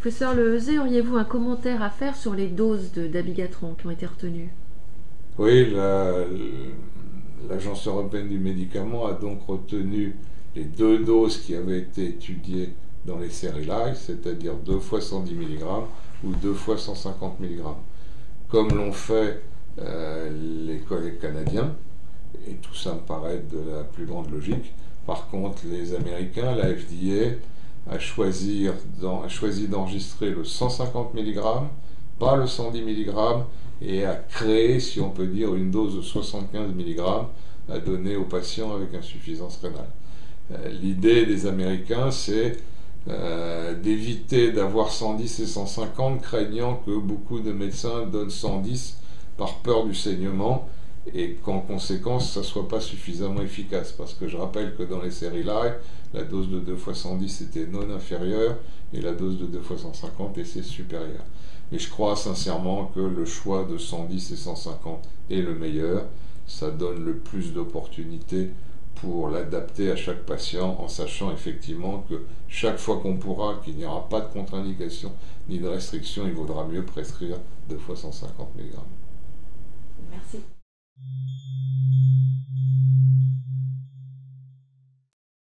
Professeur Lehezé, auriez-vous un commentaire à faire sur les doses d'abigatron qui ont été retenues? Oui, l'Agence européenne du médicament a donc retenu les deux doses qui avaient été étudiées dans les séries live, c'est-à-dire deux fois 110 mg ou deux fois 150 mg. Comme l'ont fait euh, les collègues canadiens, et tout ça me paraît de la plus grande logique. Par contre, les Américains, la FDA, a choisi, d'enregistrer le 150 mg, pas le 110 mg, et a créé, si on peut dire, une dose de 75 mg à donner aux patients avec insuffisance rénale. Euh, l'idée des Américains, c'est euh, d'éviter d'avoir 110 et 150, craignant que beaucoup de médecins donnent 110 par peur du saignement et qu'en conséquence, ça ne soit pas suffisamment efficace. Parce que je rappelle que dans les séries live, la dose de 2 x 110 était non inférieure et la dose de 2 x 150 était supérieure. Mais je crois sincèrement que le choix de 110 et 150 est le meilleur. Ça donne le plus d'opportunités pour l'adapter à chaque patient en sachant effectivement que chaque fois qu'on pourra, qu'il n'y aura pas de contre-indication ni de restriction, il vaudra mieux prescrire 2 fois 150 mg.